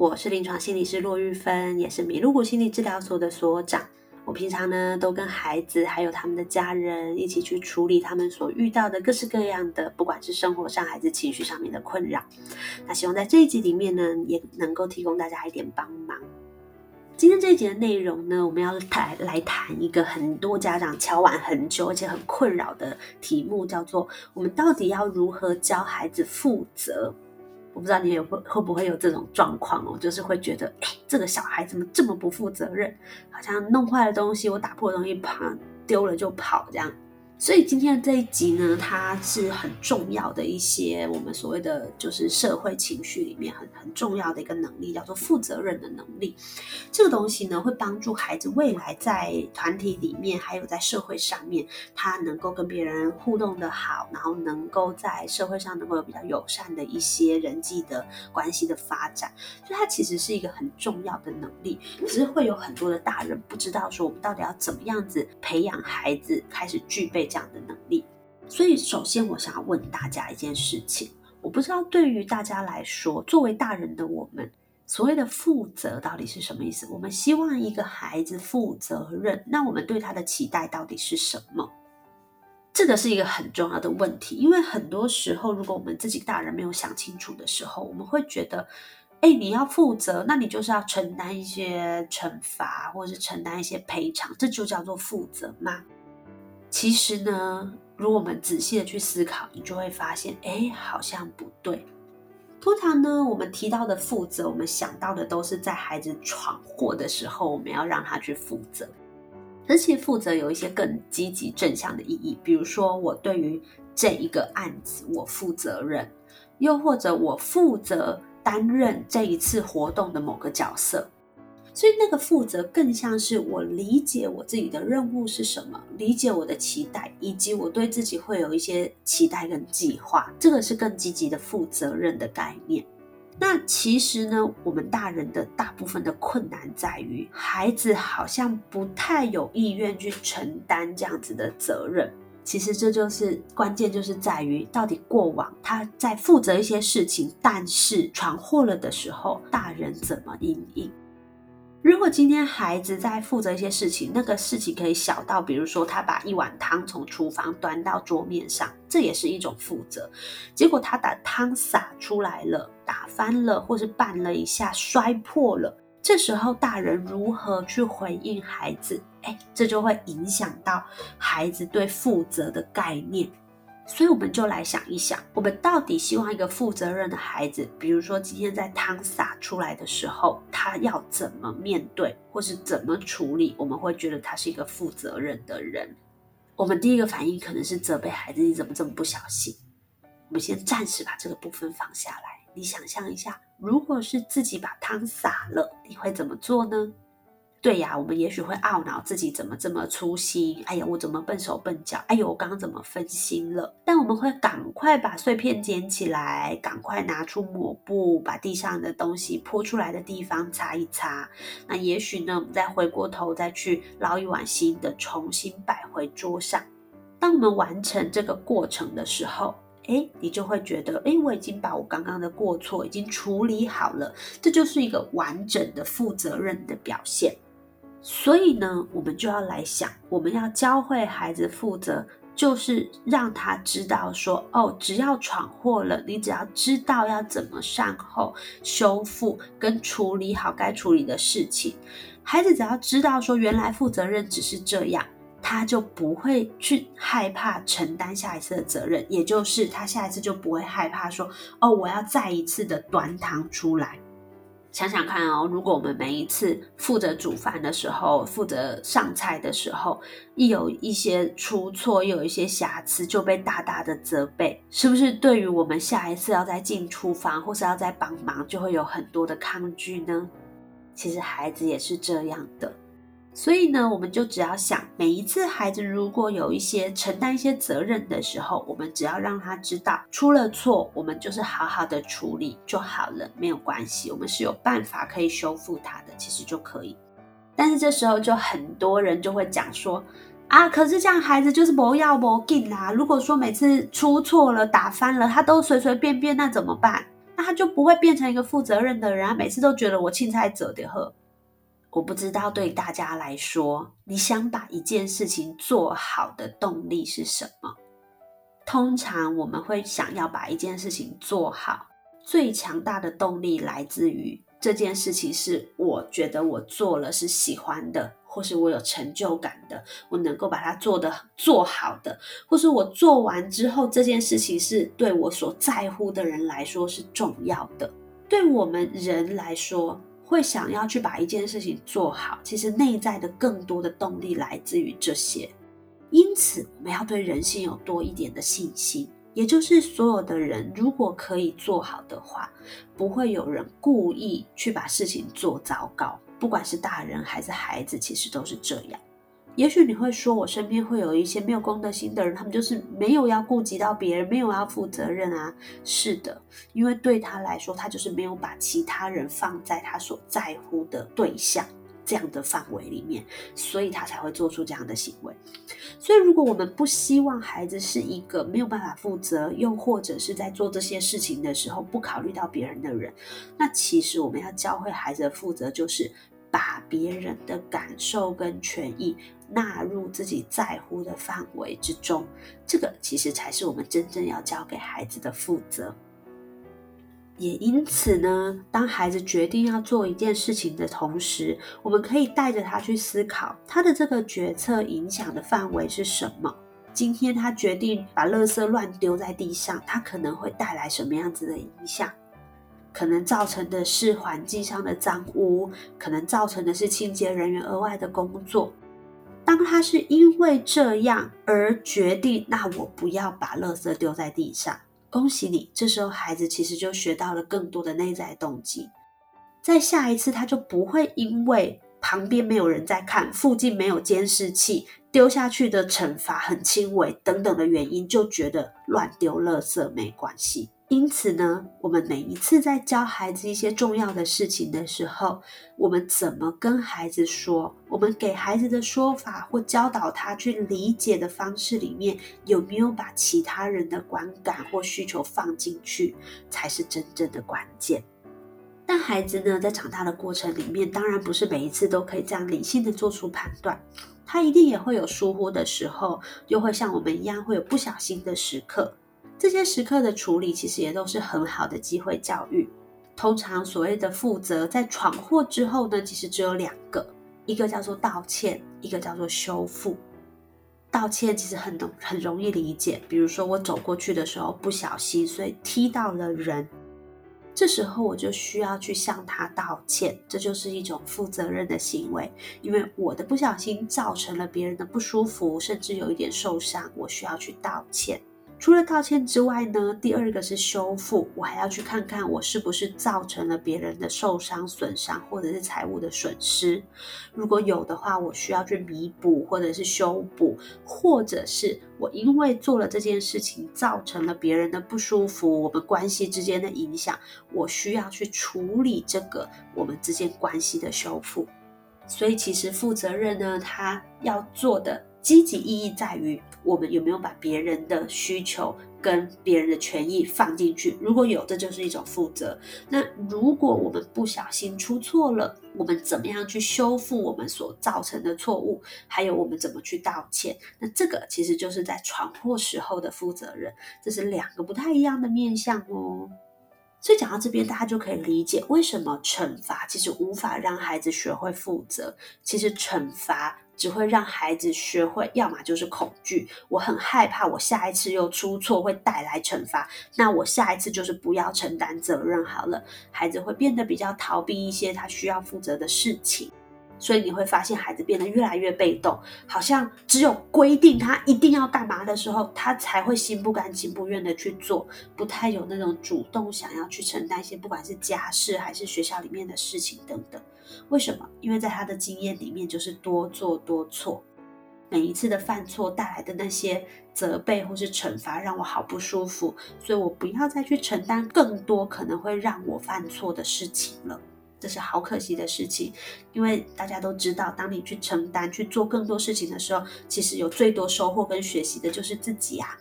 我是临床心理师骆玉芬，也是米露谷心理治疗所的所长。我平常呢都跟孩子还有他们的家人一起去处理他们所遇到的各式各样的，不管是生活上还是情绪上面的困扰。那希望在这一集里面呢，也能够提供大家一点帮忙。今天这一集的内容呢，我们要谈来谈一个很多家长敲碗很久而且很困扰的题目，叫做我们到底要如何教孩子负责？我不知道你有会会不会有这种状况哦，就是会觉得，哎，这个小孩怎么这么不负责任？好像弄坏了东西，我打破东西跑丢了就跑这样。所以今天的这一集呢，它是很重要的一些我们所谓的就是社会情绪里面很很重要的一个能力，叫做负责任的能力。这个东西呢，会帮助孩子未来在团体里面，还有在社会上面，他能够跟别人互动的好，然后能够在社会上能够有比较友善的一些人际的关系的发展。所以它其实是一个很重要的能力，只是会有很多的大人不知道说我们到底要怎么样子培养孩子开始具备。这样的能力，所以首先我想要问大家一件事情，我不知道对于大家来说，作为大人的我们，所谓的负责到底是什么意思？我们希望一个孩子负责任，那我们对他的期待到底是什么？这个是一个很重要的问题，因为很多时候，如果我们自己大人没有想清楚的时候，我们会觉得，哎，你要负责，那你就是要承担一些惩罚，或者是承担一些赔偿，这就叫做负责吗？其实呢，如果我们仔细的去思考，你就会发现，哎，好像不对。通常呢，我们提到的负责，我们想到的都是在孩子闯祸的时候，我们要让他去负责。而且负责有一些更积极正向的意义，比如说我对于这一个案子我负责任，又或者我负责担任这一次活动的某个角色。所以那个负责更像是我理解我自己的任务是什么，理解我的期待，以及我对自己会有一些期待跟计划，这个是更积极的负责任的概念。那其实呢，我们大人的大部分的困难在于，孩子好像不太有意愿去承担这样子的责任。其实这就是关键，就是在于到底过往他在负责一些事情，但是闯祸了的时候，大人怎么应应？如果今天孩子在负责一些事情，那个事情可以小到，比如说他把一碗汤从厨房端到桌面上，这也是一种负责。结果他把汤洒出来了，打翻了，或是绊了一下摔破了，这时候大人如何去回应孩子？哎，这就会影响到孩子对负责的概念。所以我们就来想一想，我们到底希望一个负责任的孩子，比如说今天在汤洒出来的时候，他要怎么面对，或是怎么处理？我们会觉得他是一个负责任的人。我们第一个反应可能是责备孩子，你怎么这么不小心？我们先暂时把这个部分放下来。你想象一下，如果是自己把汤洒了，你会怎么做呢？对呀，我们也许会懊恼自己怎么这么粗心，哎呀，我怎么笨手笨脚，哎呦，我刚刚怎么分心了？但我们会赶快把碎片捡起来，赶快拿出抹布，把地上的东西泼出来的地方擦一擦。那也许呢，我们再回过头再去捞一碗新的，重新摆回桌上。当我们完成这个过程的时候，哎，你就会觉得，哎，我已经把我刚刚的过错已经处理好了，这就是一个完整的负责任的表现。所以呢，我们就要来想，我们要教会孩子负责，就是让他知道说，哦，只要闯祸了，你只要知道要怎么善后、修复跟处理好该处理的事情。孩子只要知道说，原来负责任只是这样，他就不会去害怕承担下一次的责任，也就是他下一次就不会害怕说，哦，我要再一次的端汤出来。想想看哦，如果我们每一次负责煮饭的时候，负责上菜的时候，一有一些出错，又有一些瑕疵，就被大大的责备，是不是？对于我们下一次要再进厨房或是要再帮忙，就会有很多的抗拒呢？其实孩子也是这样的。所以呢，我们就只要想，每一次孩子如果有一些承担一些责任的时候，我们只要让他知道出了错，我们就是好好的处理就好了，没有关系，我们是有办法可以修复他的，其实就可以。但是这时候就很多人就会讲说，啊，可是这样孩子就是不要不进啦。如果说每次出错了打翻了，他都随随便便，那怎么办？那他就不会变成一个负责任的人，每次都觉得我青菜折的喝。我不知道对大家来说，你想把一件事情做好的动力是什么？通常我们会想要把一件事情做好，最强大的动力来自于这件事情是我觉得我做了是喜欢的，或是我有成就感的，我能够把它做的做好的，或是我做完之后这件事情是对我所在乎的人来说是重要的。对我们人来说。会想要去把一件事情做好，其实内在的更多的动力来自于这些。因此，我们要对人性有多一点的信心，也就是所有的人如果可以做好的话，不会有人故意去把事情做糟糕，不管是大人还是孩子，其实都是这样。也许你会说，我身边会有一些没有公德心的人，他们就是没有要顾及到别人，没有要负责任啊。是的，因为对他来说，他就是没有把其他人放在他所在乎的对象这样的范围里面，所以他才会做出这样的行为。所以，如果我们不希望孩子是一个没有办法负责，又或者是在做这些事情的时候不考虑到别人的人，那其实我们要教会孩子的负责，就是把别人的感受跟权益。纳入自己在乎的范围之中，这个其实才是我们真正要教给孩子的负责。也因此呢，当孩子决定要做一件事情的同时，我们可以带着他去思考，他的这个决策影响的范围是什么。今天他决定把垃圾乱丢在地上，他可能会带来什么样子的影响？可能造成的是环境上的脏污，可能造成的是清洁人员额外的工作。当他是因为这样而决定，那我不要把垃圾丢在地上。恭喜你，这时候孩子其实就学到了更多的内在动机。在下一次，他就不会因为旁边没有人在看，附近没有监视器，丢下去的惩罚很轻微等等的原因，就觉得乱丢垃圾没关系。因此呢，我们每一次在教孩子一些重要的事情的时候，我们怎么跟孩子说？我们给孩子的说法或教导他去理解的方式里面，有没有把其他人的观感或需求放进去，才是真正的关键。但孩子呢，在长大的过程里面，当然不是每一次都可以这样理性的做出判断，他一定也会有疏忽的时候，又会像我们一样会有不小心的时刻。这些时刻的处理，其实也都是很好的机会教育。通常所谓的负责，在闯祸之后呢，其实只有两个，一个叫做道歉，一个叫做修复。道歉其实很容很容易理解，比如说我走过去的时候不小心，所以踢到了人，这时候我就需要去向他道歉，这就是一种负责任的行为，因为我的不小心造成了别人的不舒服，甚至有一点受伤，我需要去道歉。除了道歉之外呢，第二个是修复。我还要去看看我是不是造成了别人的受伤、损伤，或者是财物的损失。如果有的话，我需要去弥补，或者是修补，或者是我因为做了这件事情造成了别人的不舒服，我们关系之间的影响，我需要去处理这个我们之间关系的修复。所以，其实负责任呢，他要做的。积极意义在于我们有没有把别人的需求跟别人的权益放进去。如果有，这就是一种负责。那如果我们不小心出错了，我们怎么样去修复我们所造成的错误？还有我们怎么去道歉？那这个其实就是在闯祸时候的负责人，这是两个不太一样的面向哦。所以讲到这边，大家就可以理解为什么惩罚其实无法让孩子学会负责。其实惩罚。只会让孩子学会，要么就是恐惧，我很害怕我下一次又出错会带来惩罚，那我下一次就是不要承担责任好了。孩子会变得比较逃避一些他需要负责的事情。所以你会发现孩子变得越来越被动，好像只有规定他一定要干嘛的时候，他才会心不甘情不愿的去做，不太有那种主动想要去承担一些不管是家事还是学校里面的事情等等。为什么？因为在他的经验里面就是多做多错，每一次的犯错带来的那些责备或是惩罚让我好不舒服，所以我不要再去承担更多可能会让我犯错的事情了。这是好可惜的事情，因为大家都知道，当你去承担、去做更多事情的时候，其实有最多收获跟学习的就是自己啊。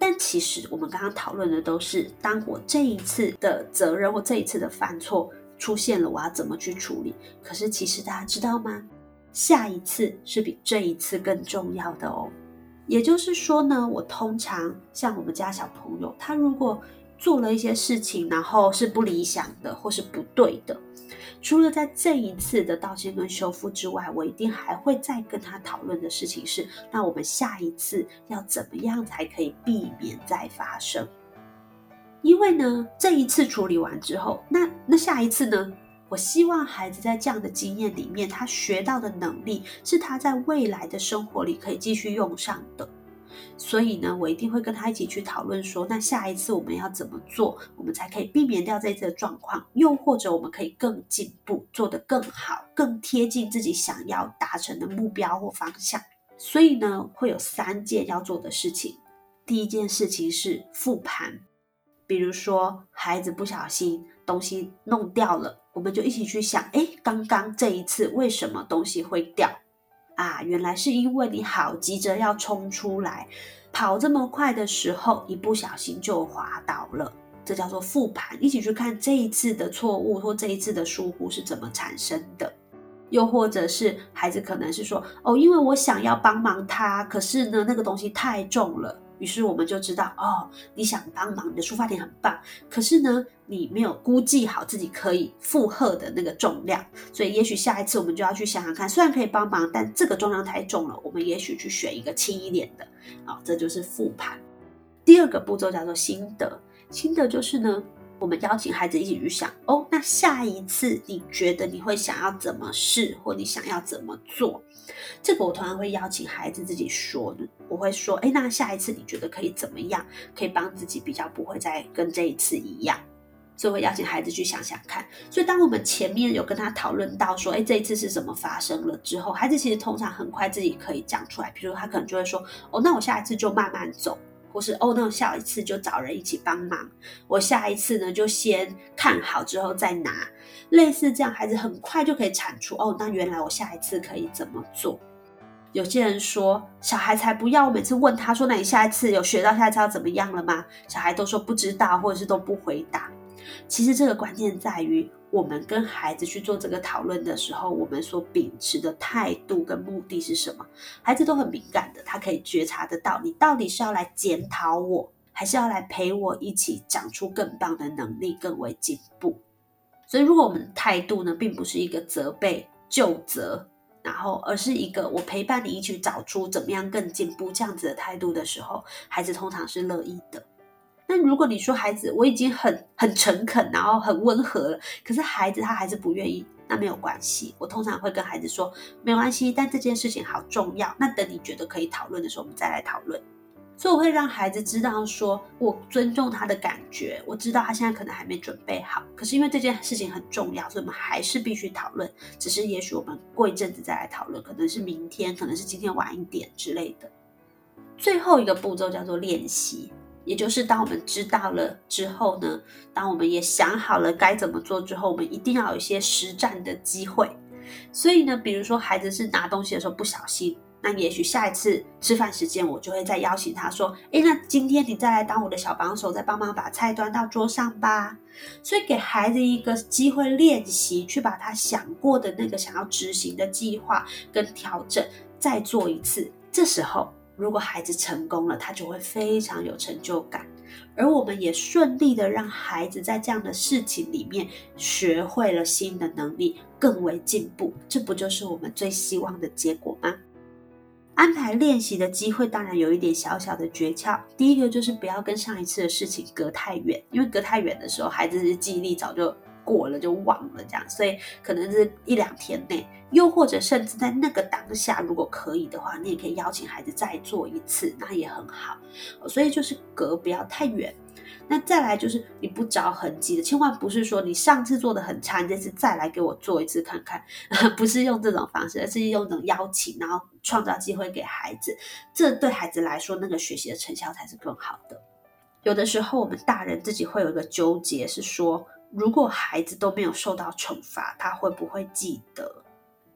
但其实我们刚刚讨论的都是，当我这一次的责任或这一次的犯错出现了，我要怎么去处理？可是其实大家知道吗？下一次是比这一次更重要的哦。也就是说呢，我通常像我们家小朋友，他如果做了一些事情，然后是不理想的或是不对的。除了在这一次的道歉跟修复之外，我一定还会再跟他讨论的事情是：那我们下一次要怎么样才可以避免再发生？因为呢，这一次处理完之后，那那下一次呢？我希望孩子在这样的经验里面，他学到的能力是他在未来的生活里可以继续用上的。所以呢，我一定会跟他一起去讨论说，那下一次我们要怎么做，我们才可以避免掉这次的状况，又或者我们可以更进步，做得更好，更贴近自己想要达成的目标或方向。所以呢，会有三件要做的事情。第一件事情是复盘，比如说孩子不小心东西弄掉了，我们就一起去想，哎，刚刚这一次为什么东西会掉？啊，原来是因为你好急着要冲出来，跑这么快的时候，一不小心就滑倒了。这叫做复盘，一起去看这一次的错误或这一次的疏忽是怎么产生的。又或者是孩子可能是说，哦，因为我想要帮忙他，可是呢，那个东西太重了。于是我们就知道，哦，你想帮忙，你的出发点很棒，可是呢，你没有估计好自己可以负荷的那个重量，所以也许下一次我们就要去想想看，虽然可以帮忙，但这个重量太重了，我们也许去选一个轻一点的，啊，这就是复盘。第二个步骤叫做心得，心得就是呢。我们邀请孩子一起去想哦，那下一次你觉得你会想要怎么试，或你想要怎么做？这个我通常会邀请孩子自己说。我会说，哎，那下一次你觉得可以怎么样？可以帮自己比较不会再跟这一次一样。所以会邀请孩子去想想看。所以当我们前面有跟他讨论到说，哎，这一次是怎么发生了之后，孩子其实通常很快自己可以讲出来。比如他可能就会说，哦，那我下一次就慢慢走。或是哦，那我下一次就找人一起帮忙。我下一次呢，就先看好之后再拿。类似这样，孩子很快就可以产出哦。那原来我下一次可以怎么做？有些人说，小孩才不要。我每次问他说，那你下一次有学到下一次要怎么样了吗？小孩都说不知道，或者是都不回答。其实这个关键在于。我们跟孩子去做这个讨论的时候，我们所秉持的态度跟目的是什么？孩子都很敏感的，他可以觉察得到，你到底是要来检讨我，还是要来陪我一起长出更棒的能力，更为进步。所以，如果我们的态度呢，并不是一个责备、就责，然后而是一个我陪伴你一起找出怎么样更进步这样子的态度的时候，孩子通常是乐意的。那如果你说孩子我已经很很诚恳，然后很温和了，可是孩子他还是不愿意，那没有关系。我通常会跟孩子说，没关系，但这件事情好重要。那等你觉得可以讨论的时候，我们再来讨论。所以我会让孩子知道，说我尊重他的感觉，我知道他现在可能还没准备好，可是因为这件事情很重要，所以我们还是必须讨论。只是也许我们过一阵子再来讨论，可能是明天，可能是今天晚一点之类的。最后一个步骤叫做练习。也就是当我们知道了之后呢，当我们也想好了该怎么做之后，我们一定要有一些实战的机会。所以呢，比如说孩子是拿东西的时候不小心，那也许下一次吃饭时间，我就会再邀请他说：“诶，那今天你再来当我的小帮手，再帮忙把菜端到桌上吧。”所以给孩子一个机会练习，去把他想过的那个想要执行的计划跟调整再做一次。这时候。如果孩子成功了，他就会非常有成就感。而我们也顺利的让孩子在这样的事情里面学会了新的能力，更为进步，这不就是我们最希望的结果吗？安排练习的机会当然有一点小小的诀窍，第一个就是不要跟上一次的事情隔太远，因为隔太远的时候，孩子的记忆力早就过了，就忘了这样，所以可能是一两天内，又或者甚至在那个当下，如果可以的话，你也可以邀请孩子再做一次，那也很好。所以就是隔不要太远。那再来就是你不着痕迹的，千万不是说你上次做的很差，你这次再来给我做一次看看，不是用这种方式，而是用这种邀请，然后创造机会给孩子，这对孩子来说，那个学习的成效才是更好的。有的时候我们大人自己会有一个纠结，是说如果孩子都没有受到惩罚，他会不会记得？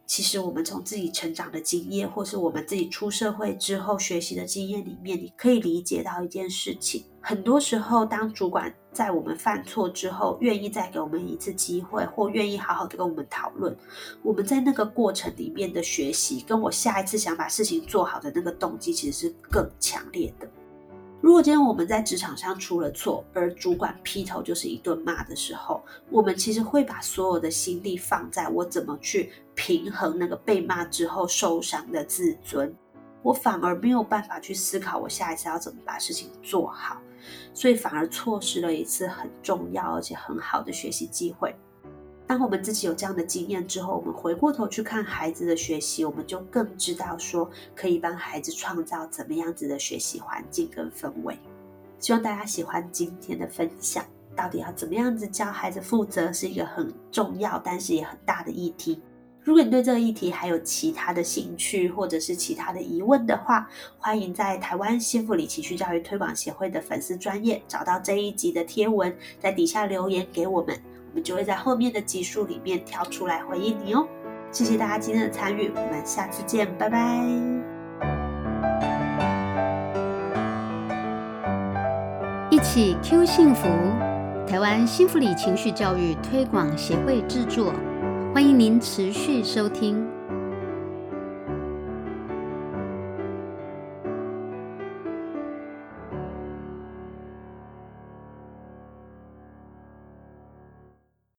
其实我们从自己成长的经验，或是我们自己出社会之后学习的经验里面，你可以理解到一件事情：很多时候，当主管在我们犯错之后，愿意再给我们一次机会，或愿意好好的跟我们讨论，我们在那个过程里面的学习，跟我下一次想把事情做好的那个动机，其实是更强烈的。如果今天我们在职场上出了错，而主管劈头就是一顿骂的时候，我们其实会把所有的心力放在我怎么去平衡那个被骂之后受伤的自尊，我反而没有办法去思考我下一次要怎么把事情做好，所以反而错失了一次很重要而且很好的学习机会。当我们自己有这样的经验之后，我们回过头去看孩子的学习，我们就更知道说可以帮孩子创造怎么样子的学习环境跟氛围。希望大家喜欢今天的分享。到底要怎么样子教孩子负责，是一个很重要但是也很大的议题。如果你对这个议题还有其他的兴趣或者是其他的疑问的话，欢迎在台湾幸福里情绪教育推广协会的粉丝专业找到这一集的贴文，在底下留言给我们。我们就会在后面的集数里面挑出来回应你哦。谢谢大家今天的参与，我们下次见，拜拜。一起 Q 幸福，台湾幸福里情绪教育推广协会制作，欢迎您持续收听。